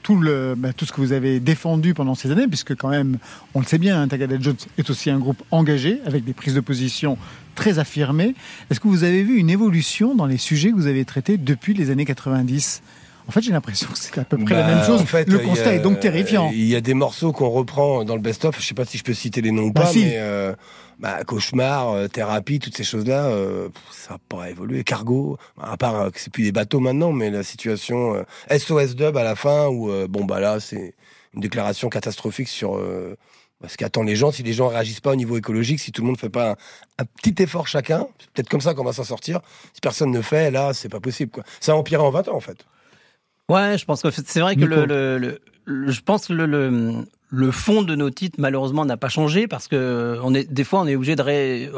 bah, tout ce que vous avez défendu pendant ces années, puisque quand même, on le sait bien, hein, Tagada Jones est aussi un groupe engagé, avec des prises de position très affirmées. Est-ce que vous avez vu une évolution dans les sujets que vous avez traités depuis les années 90 En fait, j'ai l'impression que c'est à peu près la Bah, même chose. en fait, le a- constat est donc terrifiant. Il y a des morceaux qu'on reprend dans le best-of. Je sais pas si je peux citer les noms ou Bah, pas, si. mais euh, bah, cauchemar, euh, thérapie, toutes ces choses-là, euh, ça n'a pas évolué. Cargo, à part euh, que c'est plus des bateaux maintenant, mais la situation SOS Dub à la fin, où bon bah là c'est une déclaration catastrophique sur ce qu'attendent les gens. Si les gens réagissent pas au niveau écologique, si tout le monde fait pas un, un petit effort chacun, c'est peut-être comme ça qu'on va s'en sortir. Si personne ne fait, là c'est pas possible. Quoi. Ça a empiré en 20 ans en fait. Ouais, je pense que c'est vrai que le, le, le- le- je pense le, le, le fond de nos titres malheureusement n'a pas changé parce que on est des fois on est obligé de ré-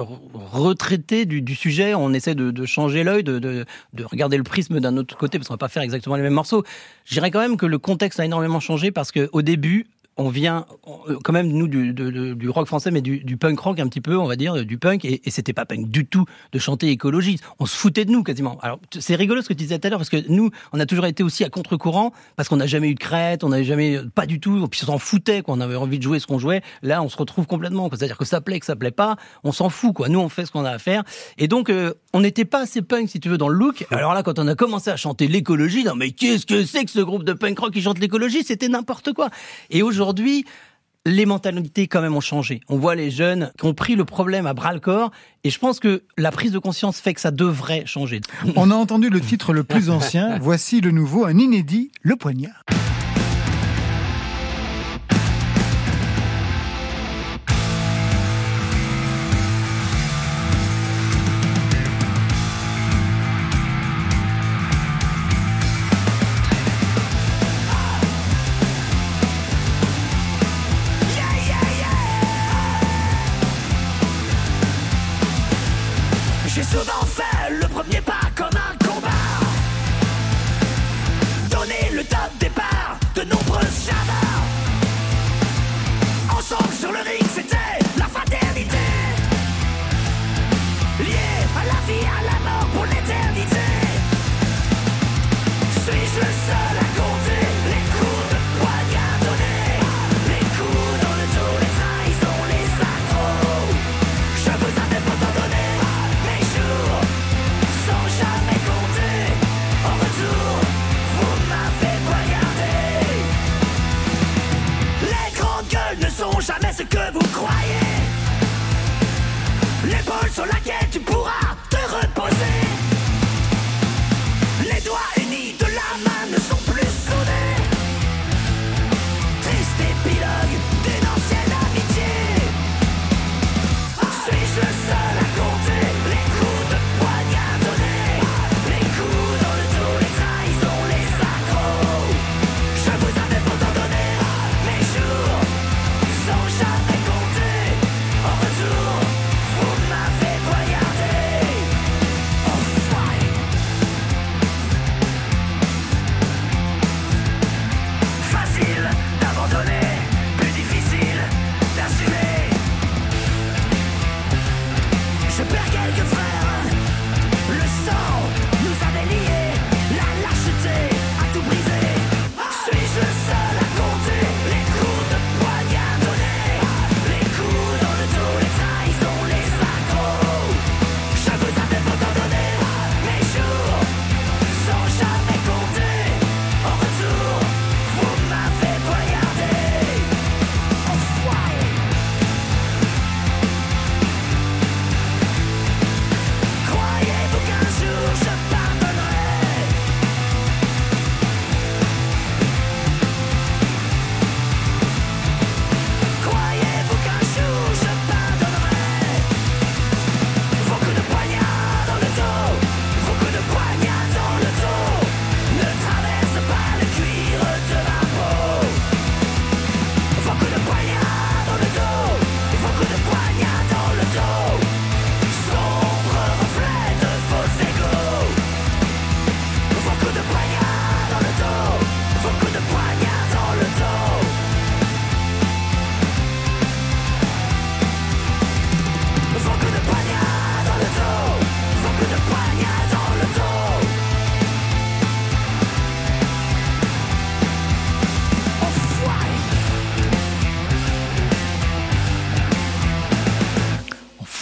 retraiter du, du sujet, on essaie de, de changer l'œil, de, de, de regarder le prisme d'un autre côté parce qu'on va pas faire exactement les mêmes morceaux. Je dirais quand même que le contexte a énormément changé parce que au début on vient euh, quand même nous du, rock français mais du, punk rock un petit peu on va dire du punk et, c'était pas punk du tout de chanter écologie on se foutait de nous quasiment. Alors c'est rigolo ce que tu disais tout à l'heure parce que nous on a toujours été aussi à contre-courant parce qu'on n'a jamais eu de crête on n'avait jamais pas du tout puis on s'en foutait quoi. On avait envie de jouer ce qu'on jouait. Là on se retrouve complètement c'est-à-dire que ça plaît que ça plaît pas on s'en fout quoi. Nous on fait ce qu'on a à faire. Et donc euh, on n'était pas assez punk si tu veux dans le look. Alors là quand on a commencé à chanter l'écologie non mais qu'est-ce que c'est que ce groupe de punk rock qui chante l'écologie? C'était n'importe quoi. Et aujourd'hui les mentalités quand même ont changé. On voit les jeunes qui ont pris le problème à bras le corps et je pense que la prise de conscience fait que ça devrait changer. On a entendu le titre le plus [laughs] ancien. Voici le nouveau, un inédit, Le Poignard.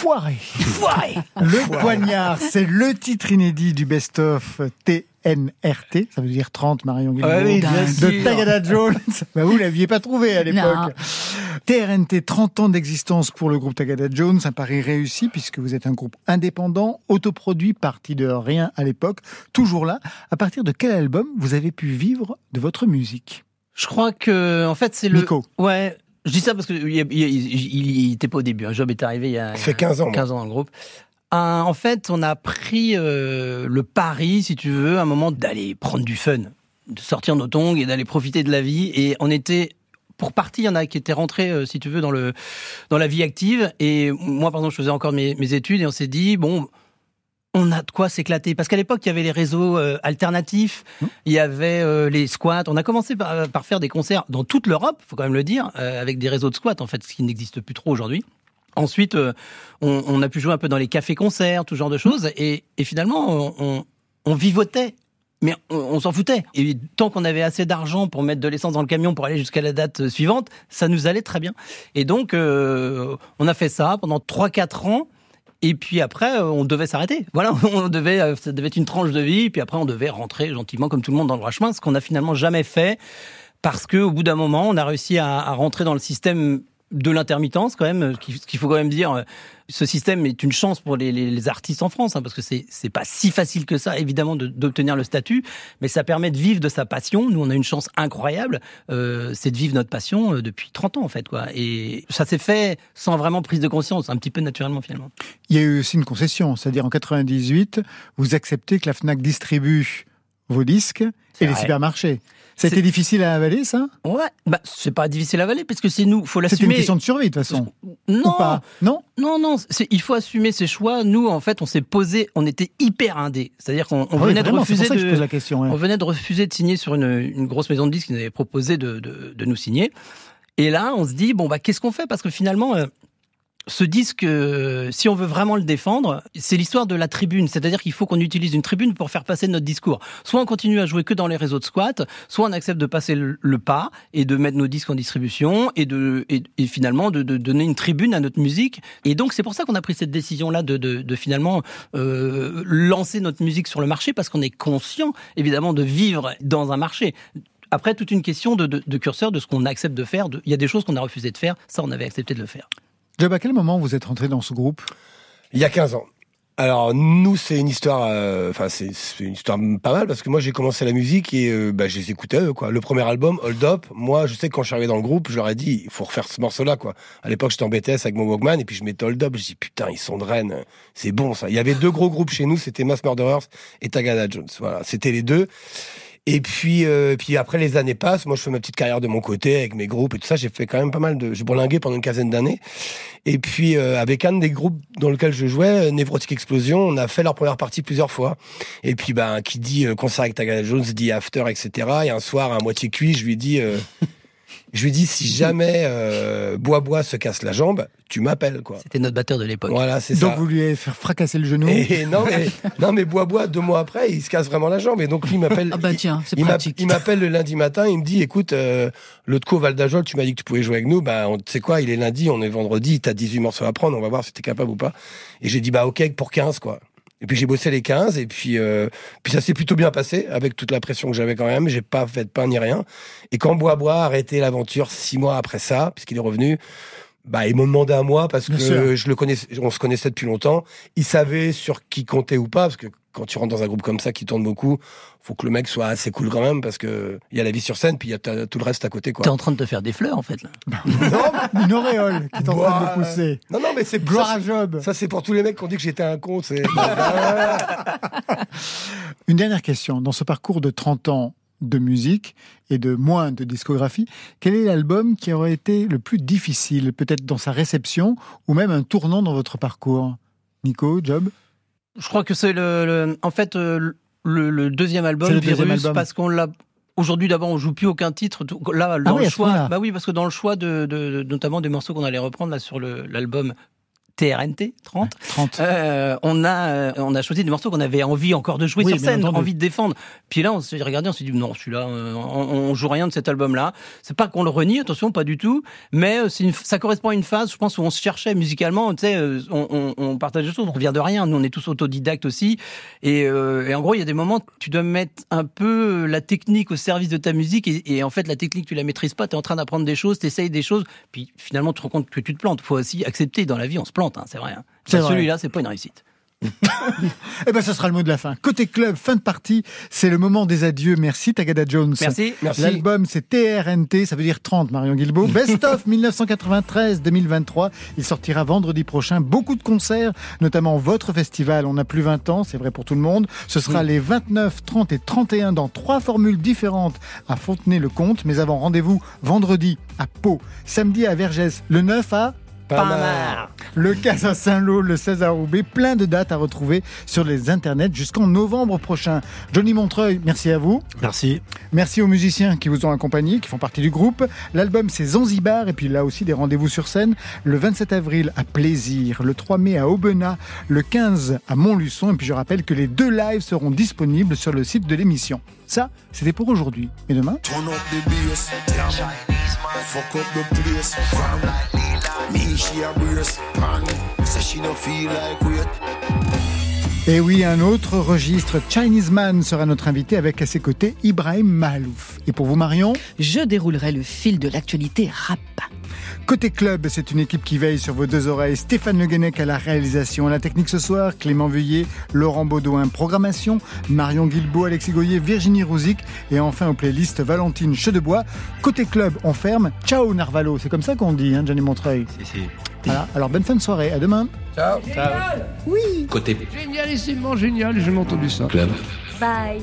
Foiré. Foiré Le poignard, c'est le titre inédit du best-of TNRT, ça veut dire 30 Marion Ah oui, de. Tagada Jones. [laughs] bah vous l'aviez pas trouvé à l'époque. TRNT, 30 ans d'existence pour le groupe Tagada Jones, un pari réussi puisque vous êtes un groupe indépendant, autoproduit, parti de rien à l'époque, toujours là. À partir de quel album vous avez pu vivre de votre musique? Je crois que, en fait, c'est le. Nico. Ouais. Je dis ça parce que il, il, il- il était pas au début. Un job est arrivé il y a. Ça fait 15 ans, moi. 15 ans dans le groupe. Un- en fait, on a pris euh, le pari, si tu veux, à un moment d'aller prendre du fun, de sortir nos tongs et d'aller profiter de la vie. Et on était pour partie, il y en a qui étaient rentrés, euh, si tu veux, dans le dans la vie active. Et moi, par exemple, je faisais encore mes, mes études et on s'est dit bon, on a de quoi s'éclater. Parce qu'à l'époque, il y avait les réseaux euh, alternatifs, il y avait euh, les squats. On a commencé par, par faire des concerts dans toute l'Europe, faut quand même le dire, euh, avec des réseaux de squats, en fait, ce qui n'existe plus trop aujourd'hui. Ensuite, euh, on, on a pu jouer un peu dans les cafés-concerts, tout genre de choses. Et, et finalement, on, on, on vivotait. Mais on, on s'en foutait. Et tant qu'on avait assez d'argent pour mettre de l'essence dans le camion pour aller jusqu'à la date euh, suivante, ça nous allait très bien. Et donc, euh, on a fait ça pendant 3-4 ans. Et puis après, euh, on devait s'arrêter. Voilà, [laughs] on devait, euh, ça devait être une tranche de vie. Puis après, on devait rentrer gentiment, comme tout le monde, dans le droit chemin, ce qu'on n'a finalement jamais fait, parce que au bout d'un moment, on a réussi à rentrer dans le système de l'intermittence quand même. Ce qu'il faut quand même dire, euh, ce système est une chance pour les, artistes en France, hein, parce que c'est c'est pas si facile que ça, évidemment, de- d'obtenir le statut, mais ça permet de vivre de sa passion. Nous, on a une chance incroyable, euh, c'est de vivre notre passion euh, depuis 30 ans en fait, quoi. Et ça s'est fait sans vraiment prise de conscience, un petit peu naturellement finalement. Il y a eu aussi une concession, c'est-à-dire en 98, vous acceptez que la FNAC distribue vos disques et les supermarchés. Ça a C'est- été difficile à avaler, ça? Ouais, bah c'est pas difficile à avaler parce que c'est nous, faut l'assumer. C'était une question de survie, de toute façon. Non, pas? Non? Non, non. Il faut assumer ses choix. Nous, en fait, on s'est posé, on était hyper indé. C'est-à-dire qu'on on Ah oui, venait de vraiment, refuser de, pose la question. ouais. on venait de refuser de signer sur une, une grosse maison de disques qui nous avait proposé de, de, de nous signer. Et là, on se dit bon bah qu'est-ce qu'on fait? Parce que finalement. euh, ce disque, euh, si on veut vraiment le défendre, c'est l'histoire de la tribune. C'est-à-dire qu'il faut qu'on utilise une tribune pour faire passer notre discours. Soit on continue à jouer que dans les réseaux de squat, soit on accepte de passer le, pas et de mettre nos disques en distribution et de finalement de, donner une tribune à notre musique. Et donc c'est pour ça qu'on a pris cette décision-là de, finalement euh, lancer notre musique sur le marché parce qu'on est conscient évidemment de vivre dans un marché après, toute une question de, de- curseur, de ce qu'on accepte de faire. Il y a des choses qu'on a refusé de faire, ça, on avait accepté de le faire. Job, à quel moment vous êtes rentré dans ce groupe? Il y a 15 ans. Alors nous, c'est une histoire, euh, enfin c'est une histoire pas mal parce que moi j'ai commencé la musique et euh, bah, je les écoutais eux, quoi. Le premier album, Hold Up, moi je sais que quand je suis arrivé dans le groupe, je leur ai dit il faut refaire ce morceau-là quoi. À l'époque j'étais en BTS avec mon Walkman et puis je mettais Hold Up, je dis putain ils sont de Rennes, c'est bon ça. Il y avait deux gros groupes chez nous, c'était Mass Murderers et Tagada Jones. Voilà, c'était les deux. Et puis, euh, puis après les années passent, moi je fais ma petite carrière de mon côté avec mes groupes et tout ça. J'ai fait quand même pas mal de, j'ai bourlingué pendant une quinzaine d'années. Et puis euh, avec un des groupes dans lequel je jouais, euh, Névrotique Explosion, on a fait leur première partie plusieurs fois. Et puis ben qui dit euh, concert avec Tagada Jones dit after etc. Et un soir à moitié cuit, je lui dis, euh, je lui dis si jamais euh, Bois Bois se casse la jambe, tu m'appelles quoi. C'était notre batteur de l'époque. Voilà, c'est Donc ça. vous lui avez fait fracasser le genou Et [laughs] non mais non mais Bois Bois deux mois après il se casse vraiment la jambe et donc lui il m'appelle Ah bah tiens, c'est pratique. il m'appelle le lundi matin il me dit écoute euh, l'autre coup au Val d'Ajol tu m'as dit que tu pouvais jouer avec nous bah on tu sais quoi il est lundi on est vendredi t'as 18 morceaux à prendre on va voir si t'es capable ou pas et j'ai dit bah ok pour 15 quoi et puis j'ai bossé les 15 et puis euh, puis ça s'est plutôt bien passé avec toute la pression que j'avais quand même j'ai pas fait de pain ni rien et quand Bois Bois a arrêté l'aventure six mois après ça puisqu'il est revenu bah, ils m'ont demandé à moi parce Bien que sûr. je le connaissais, on se connaissait depuis longtemps. Ils savaient sur qui compter ou pas parce que quand tu rentres dans un groupe comme ça qui tourne beaucoup, faut que le mec soit assez cool quand même parce que il y a la vie sur scène puis il y a tout le reste à côté quoi. T'es en train de te faire des fleurs, en fait, là. [laughs] Une auréole qui est en train de pousser. Non non mais c'est Gloire à Job. Ça c'est pour tous les mecs qui ont dit que j'étais un con. C'est [laughs] Une dernière question. Dans ce parcours de 30 ans de musique et de moins de discographie, quel est l'album qui aurait été le plus difficile, peut-être dans sa réception ou même un tournant dans votre parcours? Nico, Job? Je crois que c'est le, le- en fait le, le deuxième album le Virus deuxième album. parce qu'on l'a aujourd'hui d'abord on joue plus aucun titre là dans Ah oui, le choix bah oui parce que dans le choix de, de- de- notamment des morceaux qu'on allait reprendre là sur l'album TRNT 30 30. euh, on a euh, on a choisi des morceaux qu'on avait envie encore de jouer Oui, sur scène, envie de défendre. Puis là, on s'est regardé, on s'est dit non, celui-là, euh, on, on joue rien de cet album-là. C'est pas qu'on le renie, attention, pas du tout, mais euh, une, ça correspond à une phase, je pense, où on se cherchait musicalement. Tu sais, on, on, on partage des choses, on revient de rien. Nous, on est tous autodidactes aussi, et, euh, et en gros, il y a des moments, tu dois mettre un peu la technique au service de ta musique, et, et en fait, la technique, tu la maîtrises pas. Tu es en train d'apprendre des choses, tu essayes des choses, puis finalement, tu te rends compte que tu te plantes. Faut aussi accepter dans la vie, on se plante, hein, c'est vrai. hein. Bah. Celui-là, c'est pas une réussite. [laughs] Eh ben, ce sera le mot de la fin. Côté club, fin de partie, c'est le moment des adieux. Merci Tagada Jones. Merci. Merci. L'album, c'est TRNT, ça veut dire 30, Marion Guilbault. [laughs] Best of 1993-2023. Il sortira vendredi prochain. Beaucoup de concerts, notamment votre festival. On n'a plus 20 ans, c'est vrai pour tout le monde. Ce sera les 29, 30 et 31 dans trois formules différentes à Fontenay-le-Comte. Mais avant, rendez-vous vendredi à Pau, samedi à Vergès, le 9 à Pas mal. le 15 à Saint-Lô, le 16 à Roubaix, plein de dates à retrouver sur les internets jusqu'en novembre prochain. Johnny Montreuil, merci à vous. Merci. Merci aux musiciens qui vous ont accompagnés, qui font partie du groupe. L'album c'est Zanzibar et puis là aussi des rendez-vous sur scène. Le 27 avril à Plaisir, le 3 mai à Aubenas, le 15 à Montluçon et puis je rappelle que les deux lives seront disponibles sur le site de l'émission. Ça, c'était pour aujourd'hui. Et demain? Me she a brace, pan. She no feel like. Et oui, un autre registre, Chinese Man sera notre invité avec à ses côtés Ibrahim Mahalouf. Et pour vous Marion? Je déroulerai le fil de l'actualité rap. Côté club, c'est une équipe qui veille sur vos deux oreilles. Stéphane Le Guenec à la réalisation, à la technique ce soir, Clément Vuillet, Laurent Baudouin, programmation, Marion Guilbault, Alexis Goyer, Virginie Rouzic et enfin aux playlists Valentine Chedebois. Côté club, on ferme. Ciao Narvalo, c'est comme ça qu'on dit, hein, Johnny Montreuil. Si, si. Voilà, alors bonne fin de soirée, à demain. Ciao. Côté Génialissimement génial, j'ai entendu ça. club. Bye.